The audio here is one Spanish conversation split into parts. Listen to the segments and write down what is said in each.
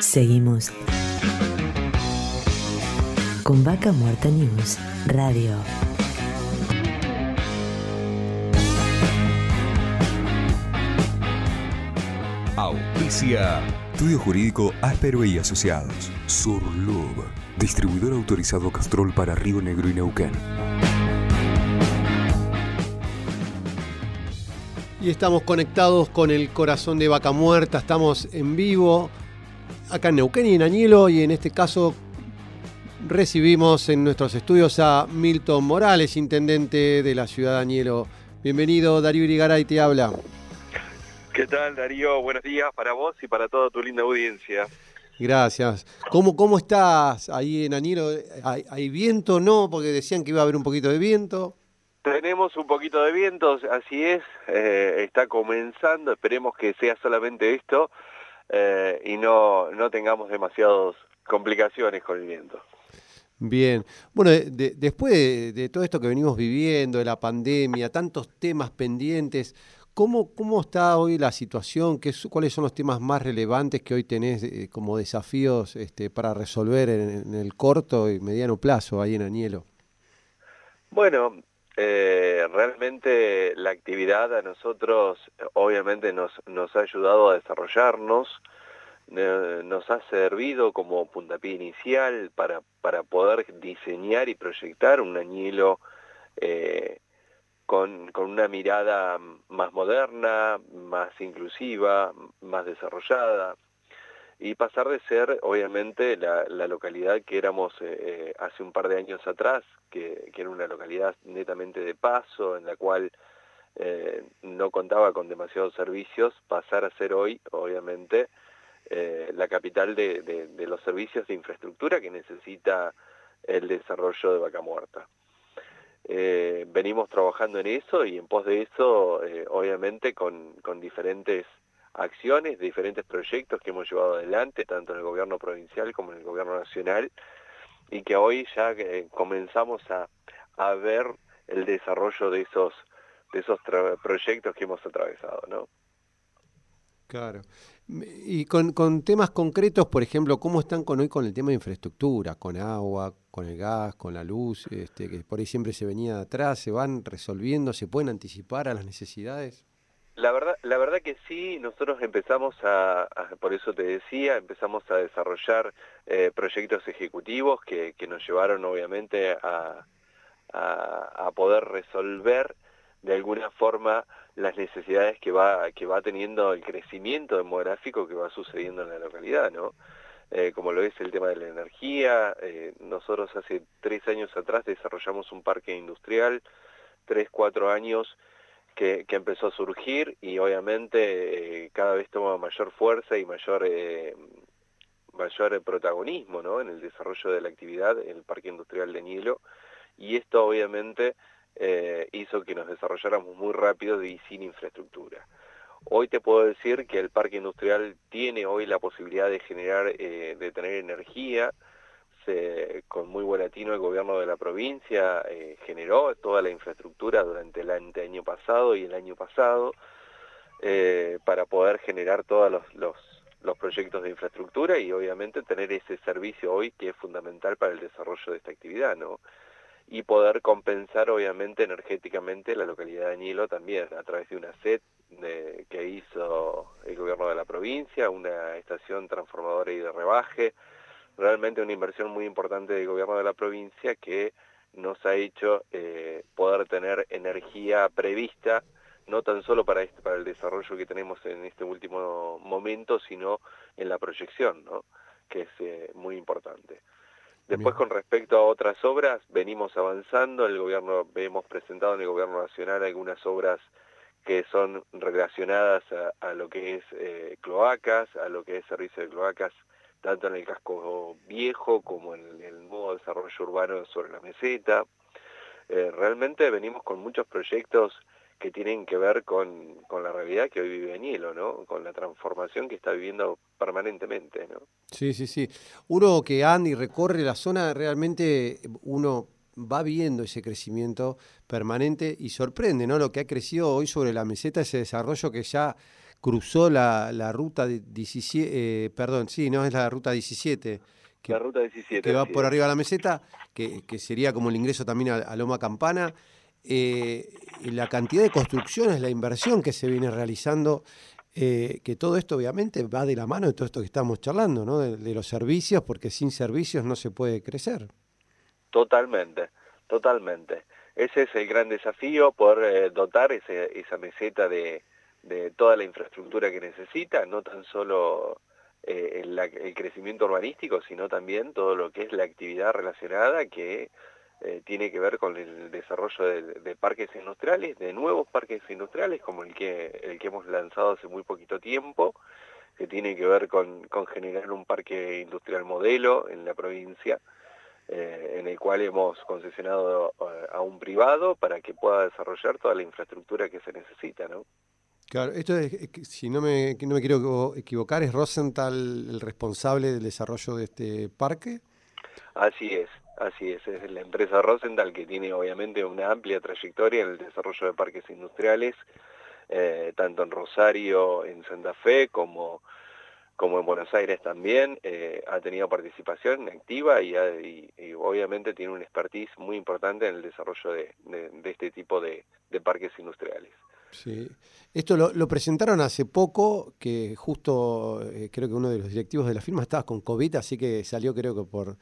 Seguimos con Vaca Muerta News Radio. Auspicia. Estudio Jurídico Áspero y Asociados. Surlub. Distribuidor autorizado Castrol para Río Negro y Neuquén. Y estamos conectados con el corazón de Vaca Muerta, estamos en vivo acá en Neuquén y en Añelo y en este caso recibimos en nuestros estudios a Milton Morales, intendente de la ciudad de Añelo. Bienvenido, Darío Irigaray te habla. ¿Qué tal, Darío? Buenos días para vos y para toda tu linda audiencia. Gracias. ¿Cómo, cómo estás ahí en Añelo? ¿Hay, ¿Hay viento? No, porque decían que iba a haber un poquito de viento. Tenemos un poquito de viento, así es, eh, está comenzando, esperemos que sea solamente esto eh, y no, no tengamos demasiadas complicaciones con el viento. Bien, bueno, de, después de, todo esto que venimos viviendo, de la pandemia, tantos temas pendientes, ¿cómo, cómo está hoy la situación? ¿Qué, ¿Cuáles son los temas más relevantes que hoy tenés eh, como desafíos este, para resolver en, en el corto y mediano plazo ahí en Añelo? Bueno, eh, realmente la actividad a nosotros obviamente nos, ha ayudado a desarrollarnos, nos ha servido como puntapié inicial para, para poder diseñar y proyectar un añilo eh, con, con una mirada más moderna, más inclusiva, más desarrollada y pasar de ser, obviamente, la, localidad que éramos eh, eh, hace un par de años atrás, que, era una localidad netamente de paso, en la cual eh, no contaba con demasiados servicios, pasar a ser hoy, obviamente, la capital de, los servicios de infraestructura que necesita el desarrollo de Vaca Muerta. venimos trabajando en eso y en pos de eso, obviamente, con, con diferentes acciones, diferentes proyectos que hemos llevado adelante, tanto en el gobierno provincial como en el gobierno nacional, y que hoy ya eh, comenzamos a, ver el desarrollo de esos, de esos proyectos que hemos atravesado, ¿no? Claro. Y con, con, temas concretos, por ejemplo, ¿cómo están con hoy con el tema de infraestructura, con agua, con el gas, con la luz, este, que por ahí siempre se venía de atrás, se van resolviendo, se pueden anticipar a las necesidades? La verdad, la verdad que sí, nosotros empezamos a, por eso te decía, empezamos a desarrollar eh, proyectos ejecutivos que, nos llevaron obviamente a, poder resolver de alguna forma las necesidades que va, que va teniendo el crecimiento demográfico que va sucediendo en la localidad, ¿no? Eh, como lo es el tema de la energía, eh, nosotros hace tres años atrás desarrollamos un parque industrial, tres, cuatro años que, empezó a surgir y obviamente eh, cada vez toma mayor fuerza y mayor, eh, mayor protagonismo ¿no? en el desarrollo de la actividad en el Parque Industrial de Nilo y esto obviamente eh, hizo que nos desarrolláramos muy rápido y sin infraestructura. Hoy te puedo decir que el parque industrial tiene hoy la posibilidad de generar, de tener energía, con muy buen atino el gobierno de la provincia eh, generó toda la infraestructura durante el año pasado y el año pasado eh, para poder generar todos los, proyectos de infraestructura y obviamente tener ese servicio hoy que es fundamental para el desarrollo de esta actividad, ¿no? Y poder compensar obviamente energéticamente la localidad de Añilo también a través de una SET que hizo el gobierno de la provincia, una estación transformadora y de rebaje, realmente una inversión muy importante del gobierno de la provincia que nos ha hecho eh, poder tener energía prevista, no tan solo para, este, para el desarrollo que tenemos en este último momento, sino en la proyección, ¿no? que es eh, muy importante. Después, con respecto a otras obras, venimos avanzando, el gobierno, hemos presentado en el gobierno nacional algunas obras que son relacionadas a, lo que es eh, cloacas, a lo que es servicio de cloacas tanto en el casco viejo como en el nuevo desarrollo urbano sobre la meseta. Eh, realmente venimos con muchos proyectos que tienen que ver con, la realidad que hoy vive Añelo, ¿no? Con la transformación que está viviendo permanentemente, ¿no? Sí, sí, sí. Uno que anda y recorre la zona, realmente uno va viendo ese crecimiento permanente y sorprende, ¿no? Lo que ha crecido hoy sobre la meseta, ese desarrollo que ya cruzó la, la ruta 17, eh, perdón, sí, no es la ruta 17. Que, la ruta 17. Que va por arriba de la meseta, que, que, sería como el ingreso también a, Loma Campana. Eh, la cantidad de construcciones, la inversión que se viene realizando, eh, que todo esto obviamente va de la mano de todo esto que estamos charlando, ¿no? de, de los servicios, porque sin servicios no se puede crecer. Totalmente, totalmente. Ese es el gran desafío, poder eh, dotar ese, esa meseta de, de, toda la infraestructura que necesita, no tan solo eh, el, crecimiento urbanístico, sino también todo lo que es la actividad relacionada que eh, tiene que ver con el desarrollo de, parques industriales, de nuevos parques industriales, como el que, el que hemos lanzado hace muy poquito tiempo, que tiene que ver con, con generar un parque industrial modelo en la provincia, eh, en el cual hemos concesionado a un privado para que pueda desarrollar toda la infraestructura que se necesita, ¿no? Claro, esto es, si no me, no me quiero equivocar, ¿es Rosenthal el responsable del desarrollo de este parque? Así es, así es, es la empresa Rosenthal que tiene obviamente una amplia trayectoria en el desarrollo de parques industriales, eh, tanto en Rosario, en Santa Fe, como como en Buenos Aires también, eh, ha tenido participación activa y, obviamente tiene un expertise muy importante en el desarrollo de, este tipo de, parques industriales. Sí, esto lo, presentaron hace poco, que justo eh, creo que uno de los directivos de la firma estaba con COVID, así que salió creo que por,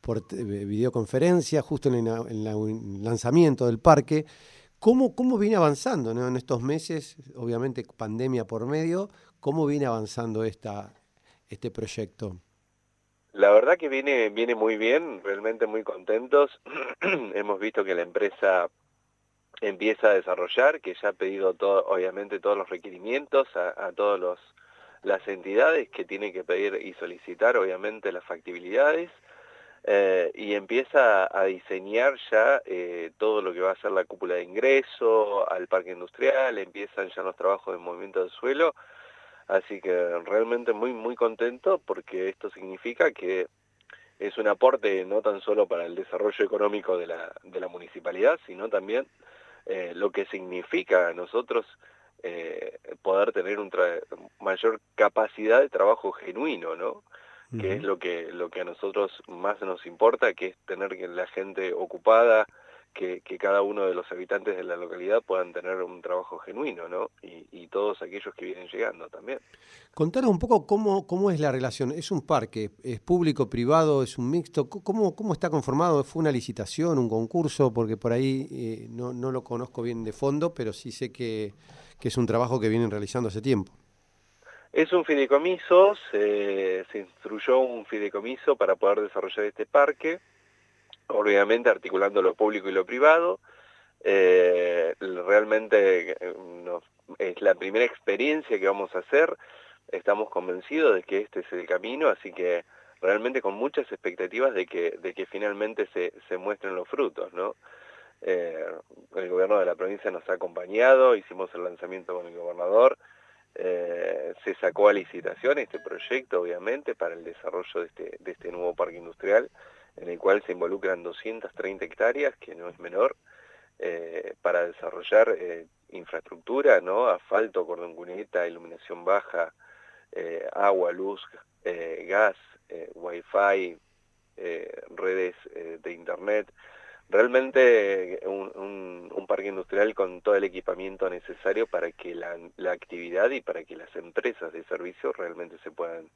por videoconferencia, justo en, el lanzamiento del parque. ¿Cómo, cómo viene avanzando en estos meses, obviamente pandemia por medio, cómo viene avanzando esta, este proyecto? La verdad que viene, viene muy bien, realmente muy contentos. Hemos visto que la empresa empieza a desarrollar, que ya ha pedido todo, obviamente todos los requerimientos a, todas las entidades que tienen que pedir y solicitar obviamente las factibilidades eh, y empieza a diseñar ya eh, todo lo que va a ser la cúpula de ingreso al parque industrial, empiezan ya los trabajos de movimiento del suelo. Así que realmente muy, muy contento porque esto significa que es un aporte no tan solo para el desarrollo económico de la municipalidad, sino también eh, lo que significa a nosotros eh, poder tener una mayor capacidad de trabajo genuino, ¿no? Que es lo que, lo que a nosotros más nos importa, que es tener la gente ocupada, que, cada uno de los habitantes de la localidad puedan tener un trabajo genuino, ¿no? Y, todos aquellos que vienen llegando también. Contanos un poco cómo, cómo es la relación. ¿Es un parque? ¿Es público, privado? ¿Es un mixto? ¿Cómo, cómo está conformado? ¿Fue una licitación, un concurso? Porque por ahí eh, no, no, lo conozco bien de fondo, pero sí sé que, que, es un trabajo que vienen realizando hace tiempo. Es un fideicomiso, se, se instruyó un fideicomiso para poder desarrollar este parque obviamente articulando lo público y lo privado. Eh, realmente eh, es la primera experiencia que vamos a hacer, estamos convencidos de que este es el camino, así que realmente con muchas expectativas de que, de que finalmente se, se muestren los frutos, ¿no? Eh, el gobierno de la provincia nos ha acompañado, hicimos el lanzamiento con el gobernador, se sacó a licitación este proyecto, obviamente, para el desarrollo de este, de este nuevo parque industrial, en el cual se involucran 230 hectáreas, que no es menor, eh, para desarrollar eh, infraestructura, ¿no? asfalto, cordón cuneta, iluminación baja, eh, agua, luz, gas, wifi, redes de internet. Realmente un, un, parque industrial con todo el equipamiento necesario para que la, la actividad y para que las empresas de servicio realmente se puedan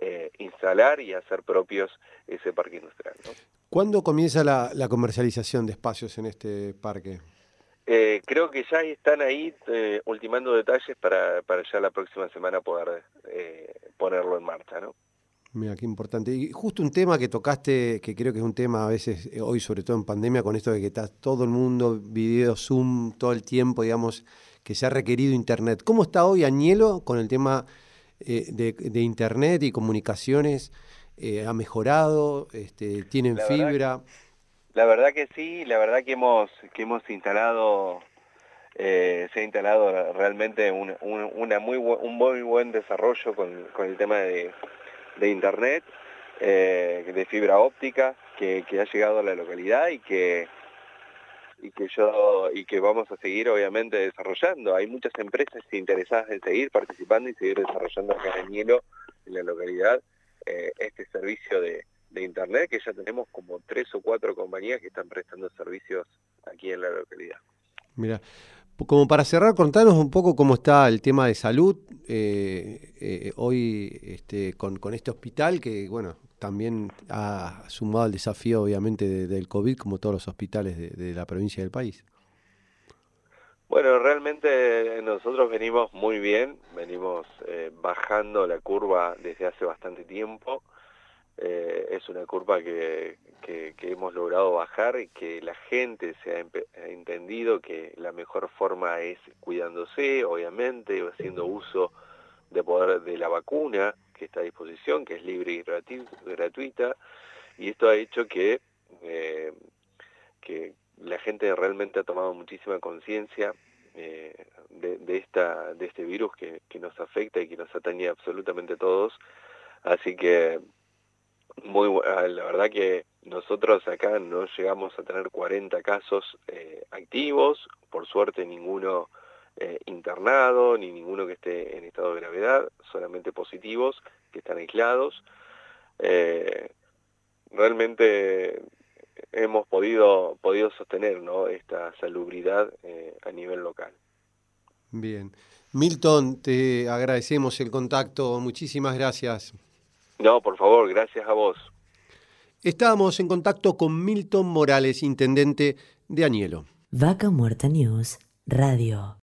eh, instalar y hacer propios ese parque industrial. ¿no? ¿Cuándo comienza la, comercialización de espacios en este parque? Eh, creo que ya están ahí eh, ultimando detalles para, para ya la próxima semana poder ponerlo en marcha, ¿no? Mira, qué importante. Y justo un tema que tocaste, que creo que es un tema a veces, hoy sobre todo en pandemia, con esto de que está todo el mundo, video, Zoom, todo el tiempo, digamos, que se ha requerido Internet. ¿Cómo está hoy Añelo con el tema eh, de, Internet y comunicaciones eh, ha mejorado? Este, ¿Tienen fibra? la verdad que sí, la verdad que hemos, que hemos instalado, eh, se ha instalado realmente un, una muy, un muy buen desarrollo con, con el tema de, de Internet, de fibra óptica, que, que ha llegado a la localidad y que y que yo y que vamos a seguir obviamente desarrollando. Hay muchas empresas interesadas en seguir participando y seguir desarrollando acá en Hielo, en la localidad, eh, este servicio de, de internet que ya tenemos como tres o cuatro compañías que están prestando servicios aquí en la localidad. Mira, como para cerrar, contanos un poco cómo está el tema de salud eh, eh, hoy este, con, con, este hospital que, bueno, también ha sumado el desafío, obviamente, del COVID, como todos los hospitales de, de la provincia del país. Bueno, realmente nosotros venimos muy bien, venimos eh, bajando la curva desde hace bastante tiempo. Eh, es una curva que, que, que, hemos logrado bajar y que la gente se ha, ha, entendido que la mejor forma es cuidándose, obviamente, haciendo uso de poder de la vacuna que está a disposición, que es libre y gratuita, y esto ha hecho que, eh, que la gente realmente ha tomado muchísima conciencia eh, de, de, este virus que, que nos afecta y que nos atañe absolutamente a todos, así que muy ah, la verdad que nosotros acá no llegamos a tener 40 casos eh, activos, por suerte ninguno eh, internado, ni ninguno que esté en estado de gravedad, solamente positivos que están aislados. Eh, realmente hemos podido, podido sostener ¿no? esta salubridad eh, a nivel local. Bien. Milton, te agradecemos el contacto, muchísimas gracias. No, por favor, gracias a vos. Estábamos en contacto con Milton Morales, intendente de Añelo. Vaca Muerta News Radio.